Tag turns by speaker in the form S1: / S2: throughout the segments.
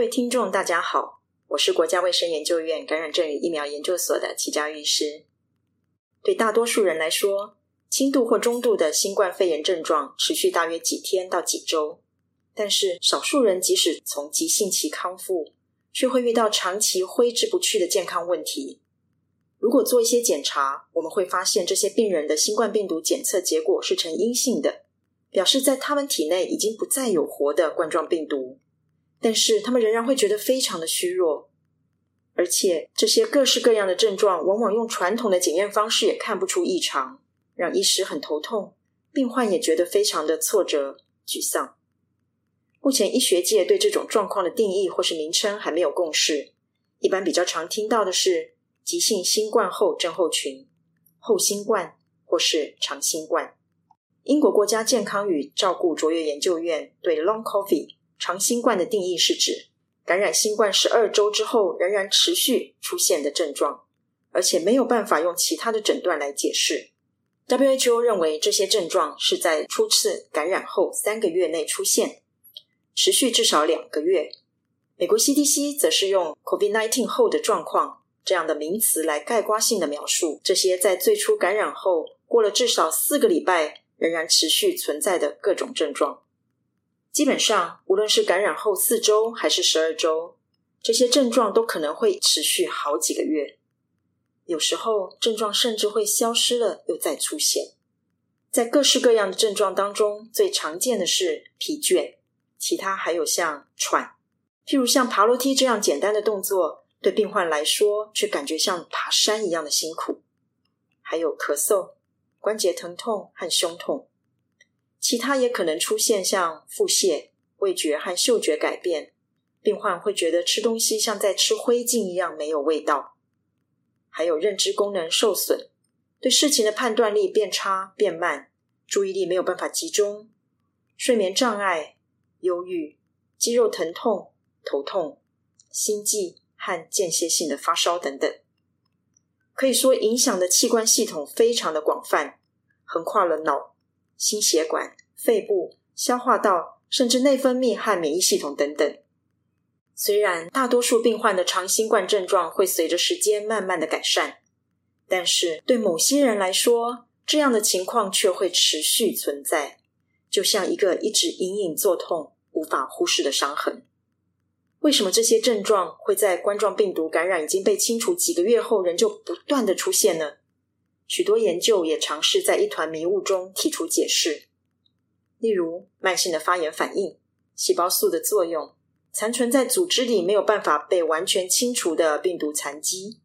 S1: 各位听众，大家好，我是国家卫生研究院感染症与疫苗研究所的齐佳玉师。对大多数人来说，轻度或中度的新冠肺炎症状持续大约几天到几周，但是少数人即使从急性期康复，却会遇到长期挥之不去的健康问题。如果做一些检查，我们会发现这些病人的新冠病毒检测结果是呈阴性的，表示在他们体内已经不再有活的冠状病毒。但是他们仍然会觉得非常的虚弱，而且这些各式各样的症状，往往用传统的检验方式也看不出异常，让医师很头痛，病患也觉得非常的挫折、沮丧。目前医学界对这种状况的定义或是名称还没有共识，一般比较常听到的是急性新冠后症候群、后新冠或是长新冠。英国国家健康与照顾卓越研究院对 Long COVID 长新冠的定义是指感染新冠十二周之后仍然持续出现的症状，而且没有办法用其他的诊断来解释。WHO 认为这些症状是在初次感染后三个月内出现，持续至少两个月。美国 CDC 则是用 COVID-19 后的状况这样的名词来概括性的描述这些在最初感染后过了至少四个礼拜仍然持续存在的各种症状。基本上，无论是感染后四周还是十二周，这些症状都可能会持续好几个月。有时候，症状甚至会消失了又再出现。在各式各样的症状当中，最常见的是疲倦，其他还有像喘，譬如像爬楼梯这样简单的动作，对病患来说却感觉像爬山一样的辛苦。还有咳嗽、关节疼痛和胸痛。其他也可能出现像腹泻、味觉和嗅觉改变，病患会觉得吃东西像在吃灰烬一样没有味道。还有认知功能受损，对事情的判断力变差变慢，注意力没有办法集中，睡眠障碍、忧郁、肌肉疼痛、头痛、心悸和间歇性的发烧等等。可以说，影响的器官系统非常的广泛，横跨了脑。心血管、肺部、消化道，甚至内分泌和免疫系统等等。虽然大多数病患的长新冠症状会随着时间慢慢的改善，但是对某些人来说，这样的情况却会持续存在，就像一个一直隐隐作痛、无法忽视的伤痕。为什么这些症状会在冠状病毒感染已经被清除几个月后，仍旧不断的出现呢？许多研究也尝试在一团迷雾中提出解释，例如慢性的发炎反应、细胞素的作用、残存在组织里没有办法被完全清除的病毒残基，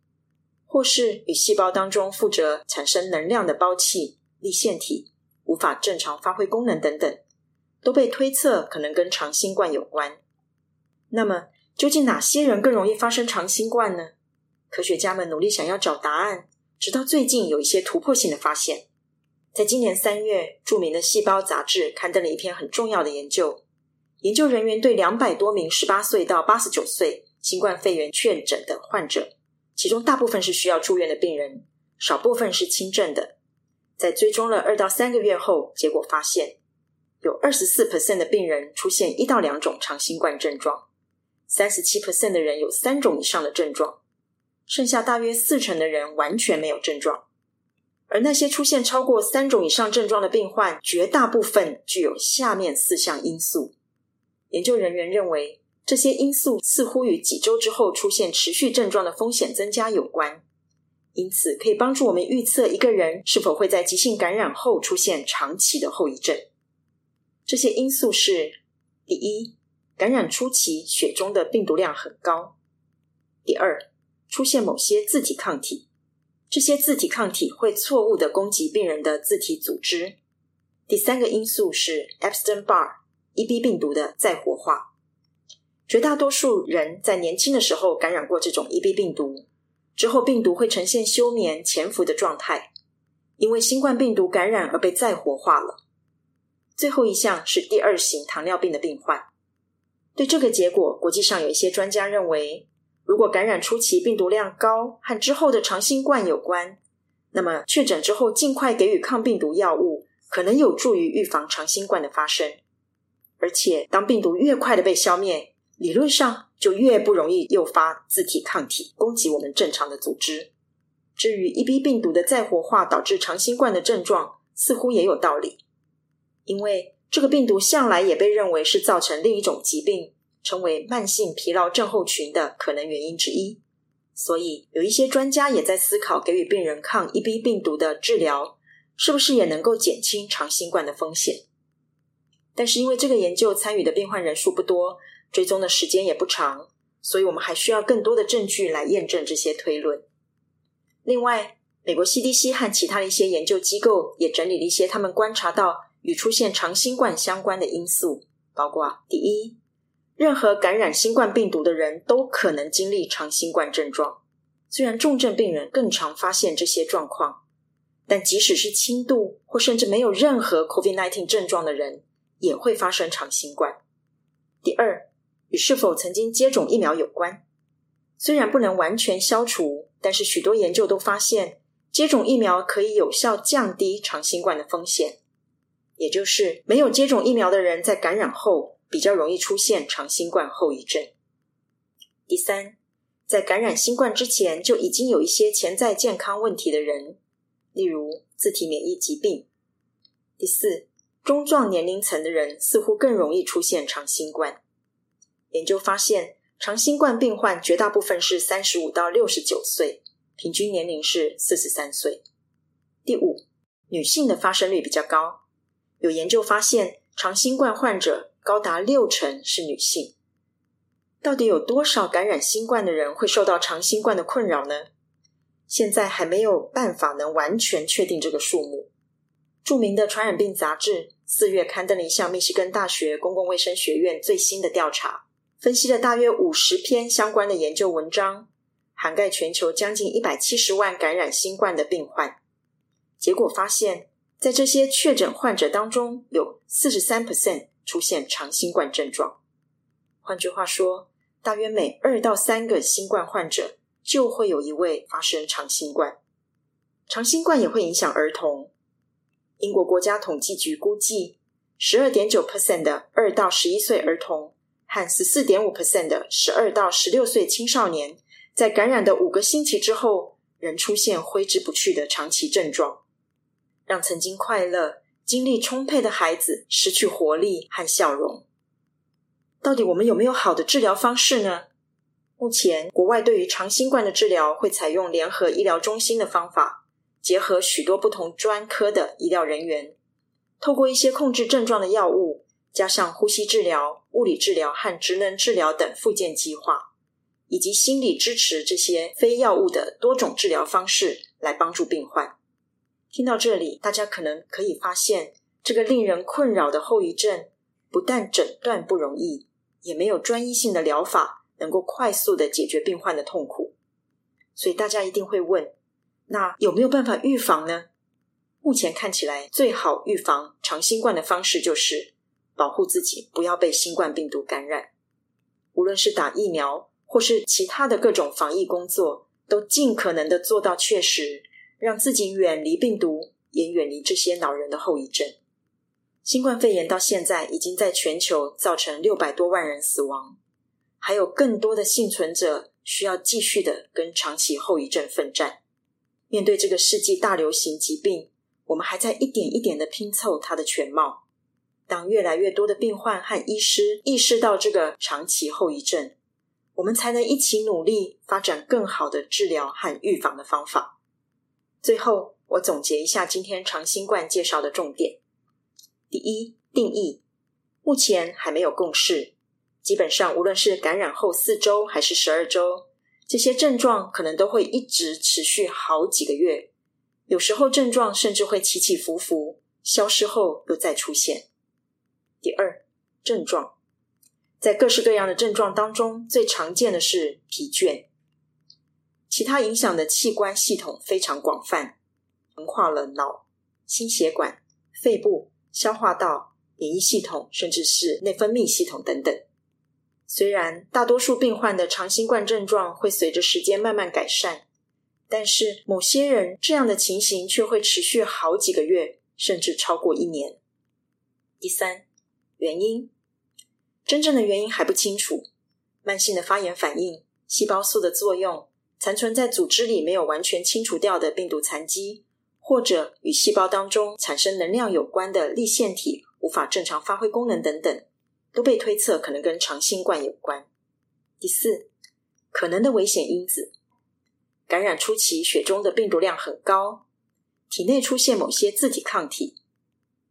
S1: 或是与细胞当中负责产生能量的胞器、粒线体无法正常发挥功能等等，都被推测可能跟长新冠有关。那么，究竟哪些人更容易发生长新冠呢？科学家们努力想要找答案。直到最近有一些突破性的发现，在今年三月，著名的《细胞》杂志刊登了一篇很重要的研究。研究人员对两百多名十八岁到八十九岁新冠肺炎确诊的患者，其中大部分是需要住院的病人，少部分是轻症的。在追踪了二到三个月后，结果发现有二十四 percent 的病人出现一到两种长新冠症状，三十七 percent 的人有三种以上的症状。剩下大约四成的人完全没有症状，而那些出现超过三种以上症状的病患，绝大部分具有下面四项因素。研究人员认为，这些因素似乎与几周之后出现持续症状的风险增加有关，因此可以帮助我们预测一个人是否会在急性感染后出现长期的后遗症。这些因素是：第一，感染初期血中的病毒量很高；第二，出现某些自体抗体，这些自体抗体会错误的攻击病人的自体组织。第三个因素是 Epstein-Barr（EB） 病毒的再活化。绝大多数人在年轻的时候感染过这种 EB 病毒，之后病毒会呈现休眠潜伏的状态，因为新冠病毒感染而被再活化了。最后一项是第二型糖尿病的病患。对这个结果，国际上有一些专家认为，如果感染初期病毒量高和之后的长新冠有关，那么确诊之后尽快给予抗病毒药物，可能有助于预防长新冠的发生。而且，当病毒越快的被消灭，理论上就越不容易诱发自体抗体攻击我们正常的组织。至于 EB 病毒的再活化导致长新冠的症状，似乎也有道理，因为这个病毒向来也被认为是造成另一种疾病，成为慢性疲劳症候群的可能原因之一。所以，有一些专家也在思考，给予病人抗 EB 病毒的治疗，是不是也能够减轻长新冠的风险？但是，因为这个研究参与的病患人数不多，追踪的时间也不长，所以我们还需要更多的证据来验证这些推论。另外，美国 CDC 和其他的一些研究机构也整理了一些他们观察到与出现长新冠相关的因素，包括第一，任何感染新冠病毒的人都可能经历长新冠症状。虽然重症病人更常发现这些状况，但即使是轻度或甚至没有任何 COVID-19 症状的人，也会发生长新冠。第二，与是否曾经接种疫苗有关。虽然不能完全消除，但是许多研究都发现，接种疫苗可以有效降低长新冠的风险。也就是没有接种疫苗的人在感染后比较容易出现长新冠后遗症。第三，在感染新冠之前就已经有一些潜在健康问题的人，例如自体免疫疾病。第四，中壮年龄层的人似乎更容易出现长新冠。研究发现，长新冠病患绝大部分是三十五到六十九岁，平均年龄是四十三岁。第五，女性的发生率比较高。有研究发现，长新冠患者高达六成是女性。到底有多少感染新冠的人会受到长新冠的困扰呢？现在还没有办法能完全确定这个数目。著名的传染病杂志四月刊登了一项密西根大学公共卫生学院最新的调查，分析了大约五十篇相关的研究文章，涵盖全球将近一百七十万感染新冠的病患。结果发现，在这些确诊患者当中，有四十三 percent 出现长新冠症状。换句话说，大约每二到三个新冠患者就会有一位发生长新冠。长新冠也会影响儿童。英国国家统计局估计，十二点九 percent 的二到十一岁儿童和十四点五 percent 的十二到十六岁青少年，在感染的五个星期之后，仍出现挥之不去的长期症状，让曾经快乐、精力充沛的孩子失去活力和笑容。到底我们有没有好的治疗方式呢？目前，国外对于长新冠的治疗会采用联合医疗中心的方法。结合许多不同专科的医疗人员，透过一些控制症状的药物，加上呼吸治疗、物理治疗和职能治疗等复健计划，以及心理支持这些非药物的多种治疗方式，来帮助病患。听到这里，大家可能可以发现，这个令人困扰的后遗症，不但诊断不容易，也没有专一性的疗法能够快速的解决病患的痛苦。所以大家一定会问，那有没有办法预防呢？目前看起来，最好预防长新冠的方式就是保护自己，不要被新冠病毒感染。无论是打疫苗，或是其他的各种防疫工作，都尽可能的做到确实，让自己远离病毒，也远离这些恼人的后遗症。新冠肺炎到现在已经在全球造成六百多万人死亡，还有更多的幸存者需要继续的跟长期后遗症奋战。面对这个世纪大流行疾病，我们还在一点一点的拼凑它的全貌。当越来越多的病患和医师意识到这个长期后遗症，我们才能一起努力发展更好的治疗和预防的方法。最后，我总结一下今天长新冠介绍的重点：第一，定义，目前还没有共识。基本上，无论是感染后四周还是十二周。这些症状可能都会一直持续好几个月，有时候症状甚至会起起伏伏，消失后又再出现。第二，症状，在各式各样的症状当中，最常见的是疲倦。其他影响的器官系统非常广泛，横跨了脑、心血管、肺部、消化道、免疫系统，甚至是内分泌系统等等。虽然大多数病患的长新冠症状会随着时间慢慢改善，但是某些人这样的情形却会持续好几个月，甚至超过一年。第三，原因，真正的原因还不清楚，慢性的发炎反应、细胞素的作用、残存在组织里没有完全清除掉的病毒残迹，或者与细胞当中产生能量有关的粒线体无法正常发挥功能等等，都被推测可能跟长新冠有关。第四，可能的危险因子：感染初期血中的病毒量很高，体内出现某些自体抗体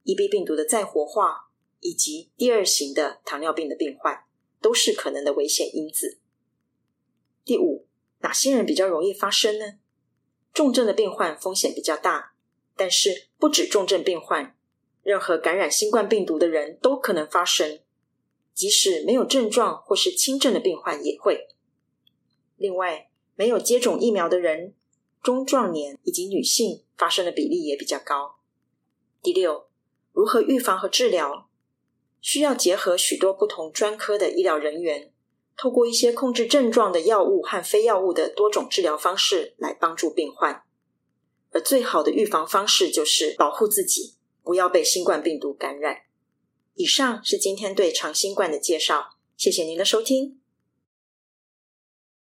S1: ，EB 病毒的再活化，以及第二型的糖尿病的病患，都是可能的危险因子。第五，哪些人比较容易发生呢？重症的病患风险比较大，但是不止重症病患，任何感染新冠病毒的人都可能发生。即使没有症状或是轻症的病患也会。另外，没有接种疫苗的人、中壮年以及女性发生的比例也比较高。第六，如何预防和治疗？需要结合许多不同专科的医疗人员，透过一些控制症状的药物和非药物的多种治疗方式来帮助病患。而最好的预防方式就是保护自己，不要被新冠病毒感染。以上是今天对长新冠的介绍，谢谢您的收听。